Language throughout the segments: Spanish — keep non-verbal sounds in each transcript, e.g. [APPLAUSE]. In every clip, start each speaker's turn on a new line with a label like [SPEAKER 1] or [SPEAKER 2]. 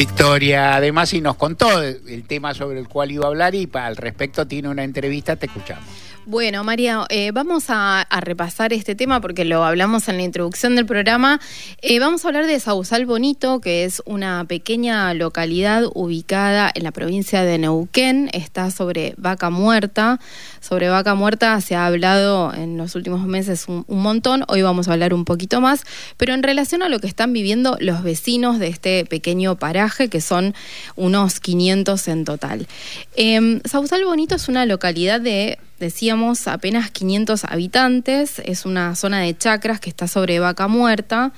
[SPEAKER 1] Victoria, además, y nos contó el tema sobre el cual iba a hablar y al respecto tiene una entrevista, te escuchamos.
[SPEAKER 2] Bueno, María, eh, vamos a, repasar este tema porque lo hablamos en la introducción del programa. Eh, vamos a hablar de Sausal Bonito, que es una pequeña localidad ubicada en la provincia de Neuquén. Está sobre Vaca Muerta. Sobre Vaca Muerta se ha hablado en los últimos meses un, montón. Hoy vamos a hablar un poquito más. Pero en relación a lo que están viviendo los vecinos de este pequeño paraje, que son unos 500 en total. Eh, Sausal Bonito es una localidad de decíamos, apenas 500 habitantes, es una zona de chacras que está sobre Vaca Muerta.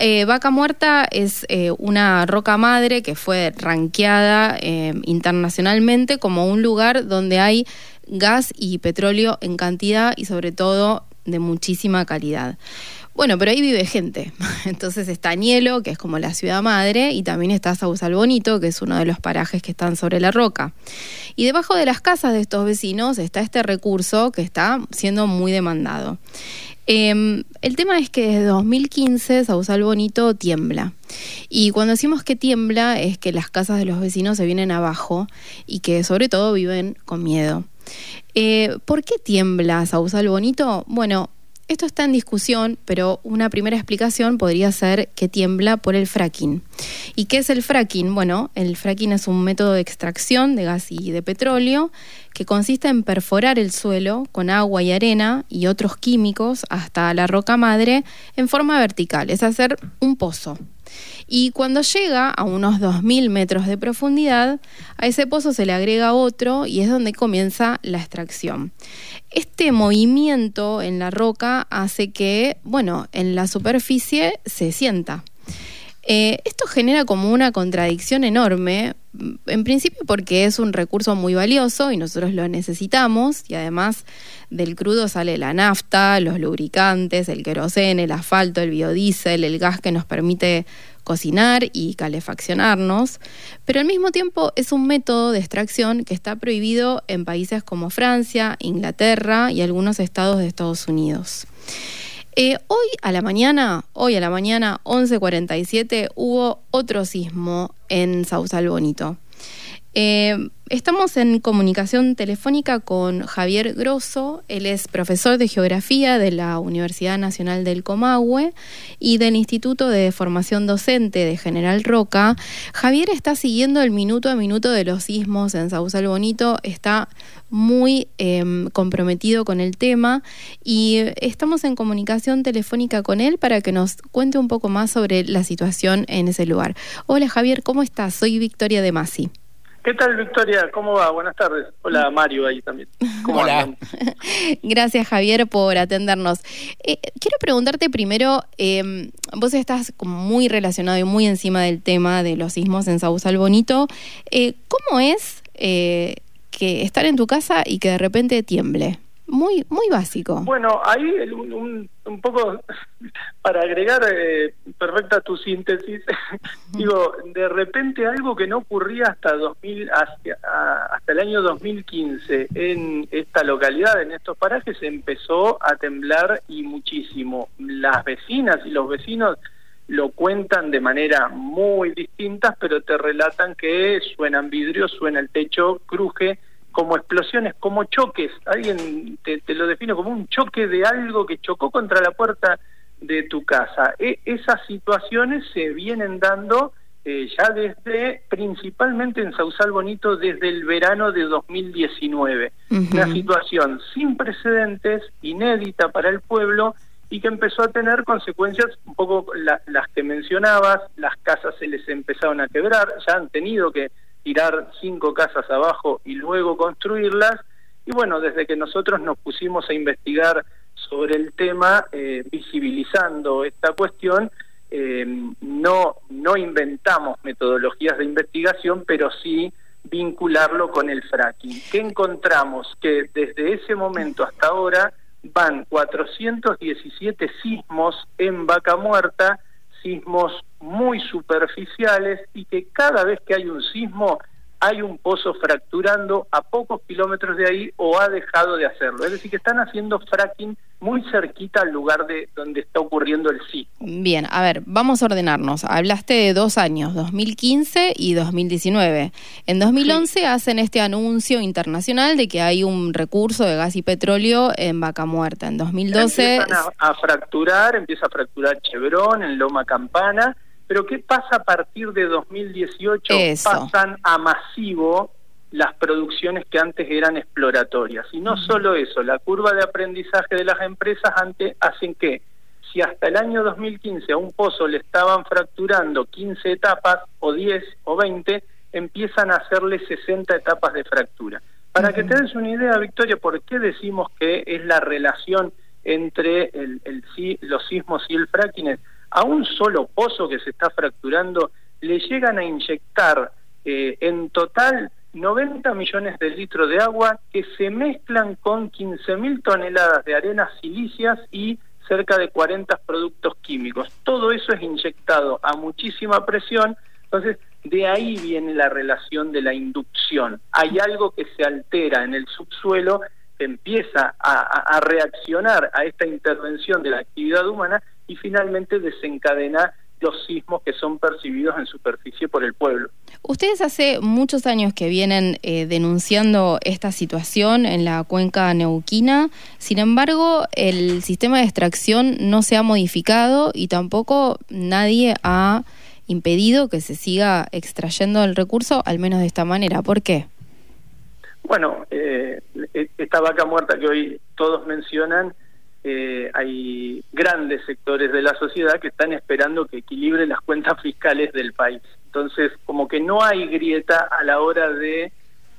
[SPEAKER 2] Eh, Vaca Muerta es eh, una roca madre que fue ranqueada eh, internacionalmente como un lugar donde hay gas y petróleo en cantidad y sobre todo de muchísima calidad. Bueno, pero ahí vive gente. [LAUGHS] Entonces está Nielo, que es como la ciudad madre, y también está Sausal Bonito, que es uno de los parajes que están sobre la roca. Y debajo de las casas de estos vecinos está este recurso que está siendo muy demandado. Em, el tema es que desde 2015 Sausal Bonito tiembla. Y cuando decimos que tiembla es que las casas de los vecinos se vienen abajo y que sobre todo viven con miedo. Eh, ¿Por qué tiembla Sausal Bonito? Bueno, esto está en discusión, pero una primera explicación podría ser que tiembla por el fracking. ¿Y qué es el fracking? Bueno, el fracking es un método de extracción de gas y de petróleo que consiste en perforar el suelo con agua y arena y otros químicos hasta la roca madre en forma vertical, es hacer un pozo. Y cuando llega a unos 2.000 metros de profundidad, a ese pozo se le agrega otro y es donde comienza la extracción. Este movimiento en la roca hace que, bueno, en la superficie se sienta. Eh, esto genera como una contradicción enorme, en principio porque es un recurso muy valioso y nosotros lo necesitamos y además del crudo sale la nafta, los lubricantes, el queroseno, el asfalto, el biodiesel, el gas que nos permite cocinar y calefaccionarnos, pero al mismo tiempo es un método de extracción que está prohibido en países como Francia, Inglaterra y algunos estados de Estados Unidos. Eh, hoy a la mañana, hoy a la mañana 11:47 hubo otro sismo en Sausal Bonito. Eh, estamos en comunicación telefónica con Javier Grosso, él es profesor de Geografía de la Universidad Nacional del Comahue y del Instituto de Formación Docente de General Roca. Javier está siguiendo el minuto a minuto de los sismos en Sausal Bonito, está muy em, comprometido con el tema y estamos en comunicación telefónica con él para que nos cuente un poco más sobre la situación en ese lugar. Hola Javier, ¿cómo estás? Soy Victoria de Masi.
[SPEAKER 3] ¿Qué tal, Victoria? ¿Cómo va? Buenas tardes. Hola, Mario, ahí también. ¿Cómo
[SPEAKER 2] Hola. [LAUGHS] Gracias, Javier, por atendernos. Eh, quiero preguntarte primero, em, vos estás muy relacionado y muy encima del tema de los sismos en Sausal Bonito. Eh, ¿Cómo es eh, que estar en tu casa y que de repente tiemble? Muy muy básico.
[SPEAKER 3] Bueno, ahí un, un, poco [LAUGHS] para agregar eh, perfecta tu síntesis, [LAUGHS] digo, de repente algo que no ocurría hasta 2000 hasta, hasta el año 2015 en esta localidad, en estos parajes empezó a temblar y muchísimo. Las vecinas y los vecinos lo cuentan de manera muy distintas, pero te relatan que suenan vidrios, suena el techo, cruje como explosiones, como choques. Alguien te, lo define como un choque de algo que chocó contra la puerta de tu casa. E, esas situaciones se vienen dando eh, ya desde, principalmente en Sausal Bonito, desde el verano de 2019. Una situación sin precedentes, inédita para el pueblo y que empezó a tener consecuencias un poco las que mencionabas, las casas se les empezaron a quebrar, ya han tenido que tirar cinco casas abajo y luego construirlas. Y bueno, desde que nosotros nos pusimos a investigar sobre el tema, eh, visibilizando esta cuestión, eh, no, no inventamos metodologías de investigación, pero sí vincularlo con el fracking. ¿Qué encontramos? Que desde ese momento hasta ahora van 417 sismos en vaca muerta, sismos muy superficiales y que cada vez que hay un sismo hay un pozo fracturando a pocos kilómetros de ahí o ha dejado de hacerlo. Es decir, que están haciendo fracking muy cerquita al lugar de donde está ocurriendo el sismo.
[SPEAKER 2] Bien, a ver, vamos a ordenarnos. Hablaste de dos años, 2015 y 2019. En 2011 hacen este anuncio internacional de que hay un recurso de gas y petróleo en Vaca Muerta. En 2012...
[SPEAKER 3] Empiezan a, a fracturar, empieza a fracturar Chevron en Loma Campana, pero ¿qué pasa a partir de 2018?
[SPEAKER 2] Eso.
[SPEAKER 3] Pasan a masivo las producciones que antes eran exploratorias. Y no solo eso, la curva de aprendizaje de las empresas antes hacen que si hasta el año 2015 a un pozo le estaban fracturando 15 etapas o 10 o 20, empiezan a hacerle 60 etapas de fractura. Para que te des una idea, Victoria, ¿por qué decimos que es la relación entre el, el, los sismos y el fracking? A un solo pozo que se está fracturando le llegan a inyectar eh, en total 90 millones de litros de agua que se mezclan con 15 mil toneladas de arenas silicias y cerca de 40 productos químicos. Todo eso es inyectado a muchísima presión, entonces de ahí viene la relación de la inducción. Hay algo que se altera en el subsuelo, empieza a, a reaccionar a esta intervención de la actividad humana y finalmente desencadena los sismos que son percibidos en superficie por el pueblo.
[SPEAKER 2] Ustedes hace muchos años que vienen eh, denunciando esta situación en la cuenca neuquina, sin embargo el sistema de extracción no se ha modificado y tampoco nadie ha impedido que se siga extrayendo el recurso, al menos de esta manera. ¿Por qué?
[SPEAKER 3] Bueno, eh, esta vaca muerta que hoy todos mencionan, eh, hay grandes sectores de la sociedad que están esperando que equilibre las cuentas fiscales del país. Entonces, como que no hay grieta a la hora de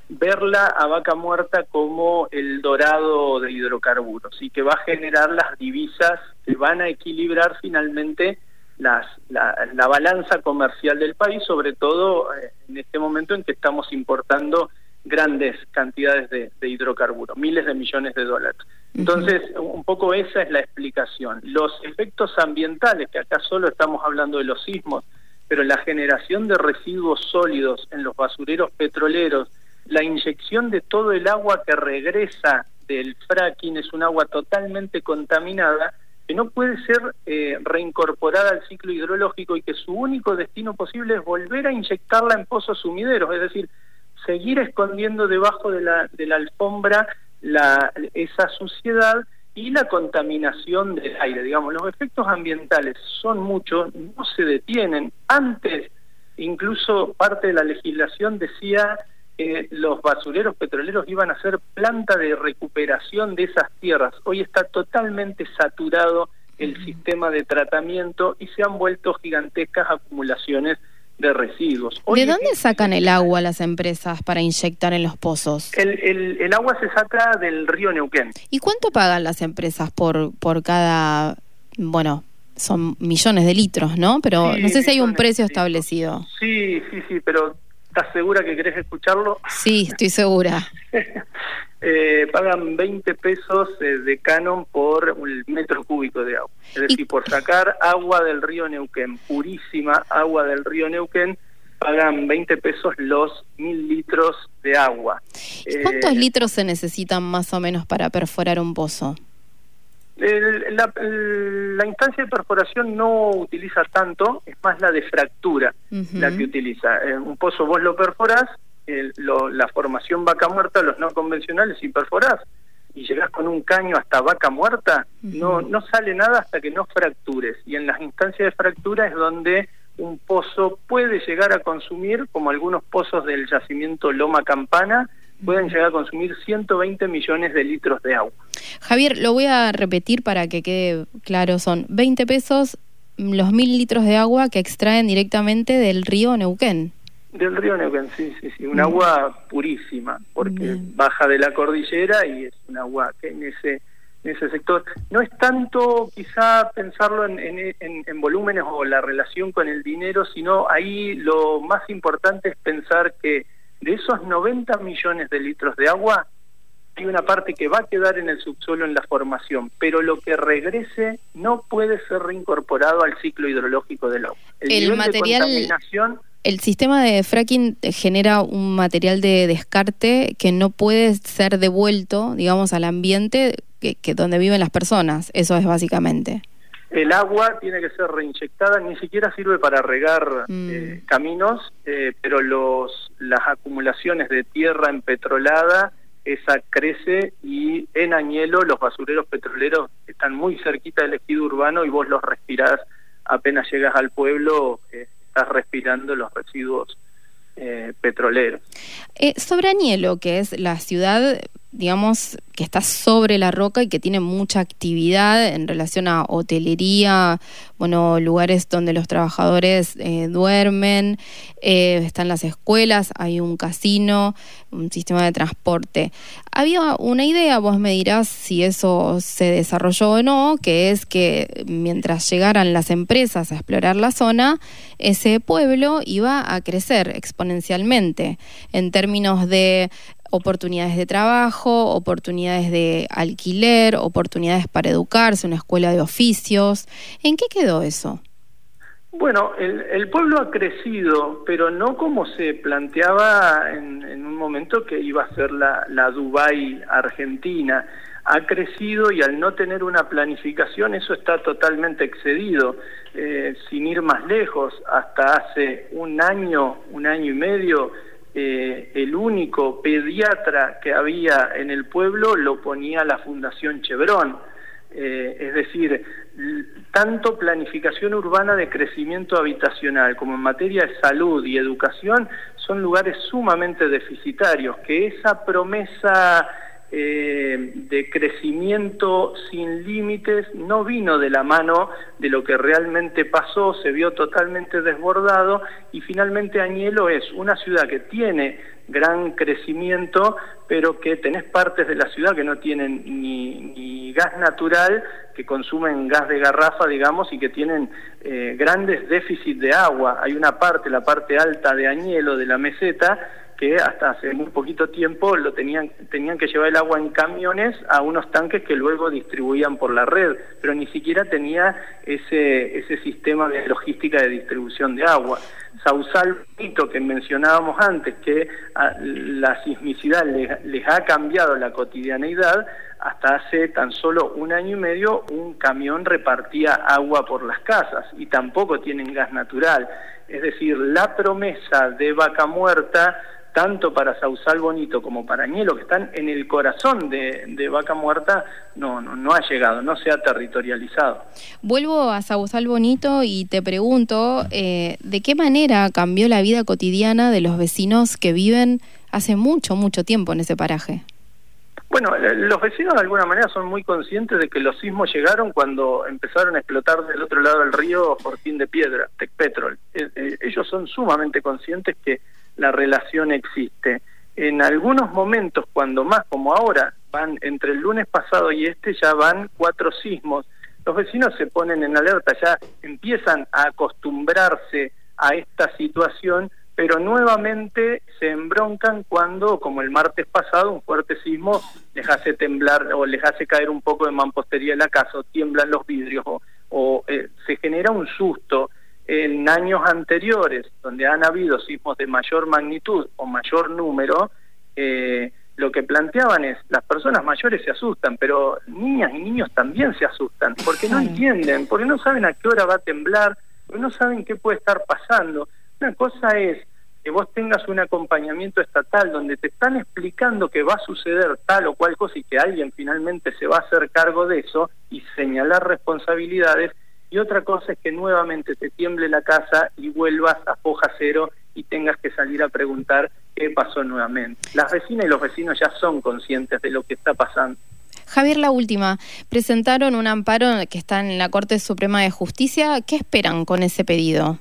[SPEAKER 3] verla a vaca muerta como el dorado de hidrocarburos y que va a generar las divisas que van a equilibrar finalmente las, la, la balanza comercial del país, sobre todo eh, en este momento en que estamos importando grandes cantidades de, de hidrocarburos, miles de millones de dólares. Entonces, un poco esa es la explicación. Los efectos ambientales, que acá solo estamos hablando de los sismos, pero la generación de residuos sólidos en los basureros petroleros, la inyección de todo el agua que regresa del fracking es un agua totalmente contaminada que no puede ser eh, reincorporada al ciclo hidrológico y que su único destino posible es volver a inyectarla en pozos sumideros, es decir, seguir escondiendo debajo de la, de la alfombra la, esa suciedad y la contaminación del aire. Digamos, los efectos ambientales son muchos, no se detienen. Antes, incluso parte de la legislación decía que los basureros petroleros iban a ser planta de recuperación de esas tierras. Hoy está totalmente saturado el sistema de tratamiento y se han vuelto gigantescas acumulaciones de residuos.
[SPEAKER 2] ¿De dónde sacan el agua las empresas para inyectar en los pozos?
[SPEAKER 3] El, el, el, agua se saca del río Neuquén.
[SPEAKER 2] ¿Y cuánto pagan las empresas por, por cada, bueno, son millones de litros, ¿no? Pero sí, no sé si hay un precio establecido.
[SPEAKER 3] Sí, sí, sí, pero ¿estás segura que querés escucharlo?
[SPEAKER 2] Sí, estoy segura. [LAUGHS]
[SPEAKER 3] eh, pagan 20 pesos eh, de canon por un metro cúbico de agua. Es decir, por sacar agua del río Neuquén, purísima agua del río Neuquén, pagan 20 pesos los mil litros de agua.
[SPEAKER 2] ¿Y cuántos eh, litros se necesitan más o menos para perforar un pozo?
[SPEAKER 3] El, la, la, instancia de perforación no utiliza tanto, es más la de fractura uh -huh. la que utiliza. Eh, un pozo vos lo perforás, el, lo, la formación vaca muerta, los no convencionales, si perforás y llegás con un caño hasta vaca muerta, uh -huh. no, no sale nada hasta que no fractures. Y en las instancias de fractura es donde un pozo puede llegar a consumir, como algunos pozos del yacimiento Loma Campana, pueden llegar a consumir 120 millones de litros de agua.
[SPEAKER 2] Javier, lo voy a repetir para que quede claro, son 20 pesos los mil litros de agua que extraen directamente del río Neuquén.
[SPEAKER 3] Del río Neuquén, sí, sí, sí, un mm. agua purísima, porque Bien. baja de la cordillera y es un agua que en ese en ese sector. No es tanto quizá pensarlo en, en, en, en, volúmenes o la relación con el dinero, sino ahí lo más importante es pensar que de esos 90 millones de litros de agua, hay una parte que va a quedar en el subsuelo en la formación, pero lo que regrese no puede ser reincorporado al ciclo hidrológico del agua.
[SPEAKER 2] El, el material, el sistema de fracking genera un material de descarte que no puede ser devuelto, digamos, al ambiente que, donde viven las personas. Eso es básicamente.
[SPEAKER 3] El agua tiene que ser reinyectada, ni siquiera sirve para regar mm. eh, caminos, eh, pero los, las acumulaciones de tierra empetrolada, esa crece y en Añelo los basureros petroleros están muy cerquita del ejido urbano y vos los respirás apenas llegas al pueblo, eh, estás respirando los residuos eh, petroleros.
[SPEAKER 2] Eh, sobre Añelo, que es la ciudad digamos, que está sobre la roca y que tiene mucha actividad en relación a hotelería, bueno, lugares donde los trabajadores eh, duermen, eh, están las escuelas, hay un casino, un sistema de transporte. Había una idea, vos me dirás si eso se desarrolló o no, que es que mientras llegaran las empresas a explorar la zona, ese pueblo iba a crecer exponencialmente en términos de oportunidades de trabajo, oportunidades de alquiler, oportunidades para educarse, una escuela de oficios. ¿En qué quedó eso?
[SPEAKER 3] Bueno, el, pueblo ha crecido, pero no como se planteaba en, un momento que iba a ser la, la Dubai argentina. Ha crecido y al no tener una planificación eso está totalmente excedido. Eh, sin ir más lejos, hasta hace un año, un año y medio, eh, el único pediatra que había en el pueblo lo ponía la Fundación Chevron. Eh, es decir, tanto planificación urbana de crecimiento habitacional como en materia de salud y educación son lugares sumamente deficitarios, que esa promesa eh, de crecimiento sin límites no vino de la mano de lo que realmente pasó, se vio totalmente desbordado y finalmente Añelo es una ciudad que tiene gran crecimiento, pero que tenés partes de la ciudad que no tienen ni, gas natural, que consumen gas de garrafa, digamos, y que tienen eh, grandes déficits de agua. Hay una parte, la parte alta de Añelo, de la meseta, que hasta hace muy poquito tiempo lo tenían, tenían que llevar el agua en camiones a unos tanques que luego distribuían por la red, pero ni siquiera tenía ese, ese sistema de logística de distribución de agua. Sausal que mencionábamos antes, que ah, la sismicidad les, les ha cambiado la cotidianeidad, hasta hace tan solo un año y medio un camión repartía agua por las casas y tampoco tienen gas natural. Es decir, la promesa de vaca muerta tanto para Sausal Bonito como para Añelo, que están en el corazón de, Vaca Muerta, no, no, no, ha llegado, no se ha territorializado.
[SPEAKER 2] Vuelvo a Sausal Bonito y te pregunto, eh, ¿de qué manera cambió la vida cotidiana de los vecinos que viven hace mucho, mucho tiempo en ese paraje?
[SPEAKER 3] Bueno, los vecinos de alguna manera son muy conscientes de que los sismos llegaron cuando empezaron a explotar del otro lado del río Fortín de Piedra, Tecpetrol. Eh, eh, ellos son sumamente conscientes que la relación existe. En algunos momentos, cuando más como ahora, van entre el lunes pasado y este, ya van cuatro sismos. Los vecinos se ponen en alerta, ya empiezan a acostumbrarse a esta situación, pero nuevamente se embroncan cuando, como el martes pasado, un fuerte sismo les hace temblar o les hace caer un poco de mampostería en la casa, o tiemblan los vidrios, o, eh, se genera un susto en años anteriores, donde han habido sismos de mayor magnitud o mayor número, eh, lo que planteaban es, las personas mayores se asustan, pero niñas y niños también se asustan, porque no entienden, porque no saben a qué hora va a temblar, porque no saben qué puede estar pasando. Una cosa es que vos tengas un acompañamiento estatal donde te están explicando que va a suceder tal o cual cosa y que alguien finalmente se va a hacer cargo de eso y señalar responsabilidades, y otra cosa es que nuevamente te tiemble la casa y vuelvas a foja cero y tengas que salir a preguntar qué pasó nuevamente. Las vecinas y los vecinos ya son conscientes de lo que está pasando.
[SPEAKER 2] Javier, la última. Presentaron un amparo que está en la Corte Suprema de Justicia. ¿Qué esperan con ese pedido?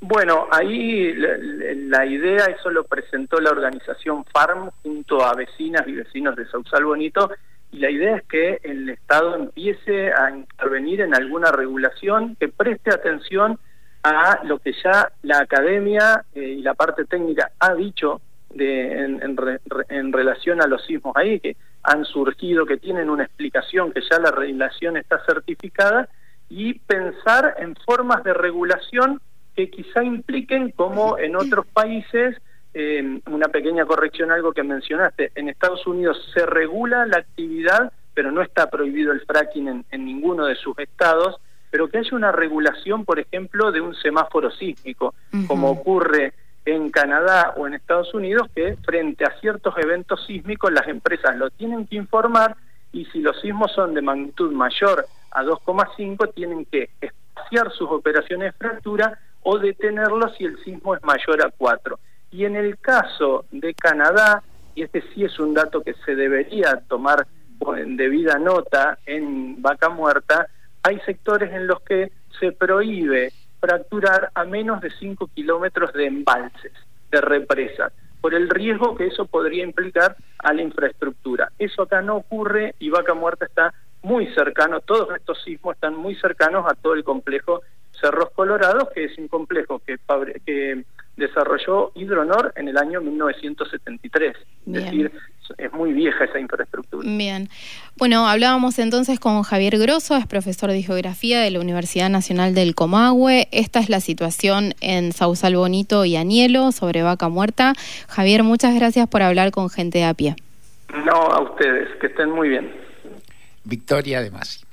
[SPEAKER 3] Bueno, ahí la, idea, eso lo presentó la organización FARM junto a vecinas y vecinos de Sausal Bonito, y la idea es que el Estado empiece a intervenir en alguna regulación que preste atención a lo que ya la academia eh, y la parte técnica ha dicho de, en, relación a los sismos ahí, que han surgido, que tienen una explicación, que ya la regulación está certificada, y pensar en formas de regulación que quizá impliquen, como en otros países, eh, una pequeña corrección, algo que mencionaste. En Estados Unidos se regula la actividad pero no está prohibido el fracking en, ninguno de sus estados, pero que haya una regulación, por ejemplo, de un semáforo sísmico, como ocurre en Canadá o en Estados Unidos, que frente a ciertos eventos sísmicos las empresas lo tienen que informar y si los sismos son de magnitud mayor a 2,5 tienen que espaciar sus operaciones de fractura o detenerlos si el sismo es mayor a 4. Y en el caso de Canadá, y este sí es un dato que se debería tomar en debida nota en vaca muerta, hay sectores en los que se prohíbe fracturar a menos de 5 kilómetros de embalses, de represas, por el riesgo que eso podría implicar a la infraestructura. Eso acá no ocurre y Vaca Muerta está muy cercano, todos estos sismos están muy cercanos a todo el complejo Cerros Colorados, que es un complejo que, que desarrolló Hidronor en el año 1973. Es decir, es muy vieja esa infraestructura.
[SPEAKER 2] Bien. Bueno, hablábamos entonces con Javier Grosso, es profesor de geografía de la Universidad Nacional del Comahue. Esta es la situación en Sausal Bonito y Anielo sobre vaca muerta. Javier, muchas gracias por hablar con gente de a pie.
[SPEAKER 3] No, a ustedes, que estén muy bien.
[SPEAKER 1] Victoria de Masi.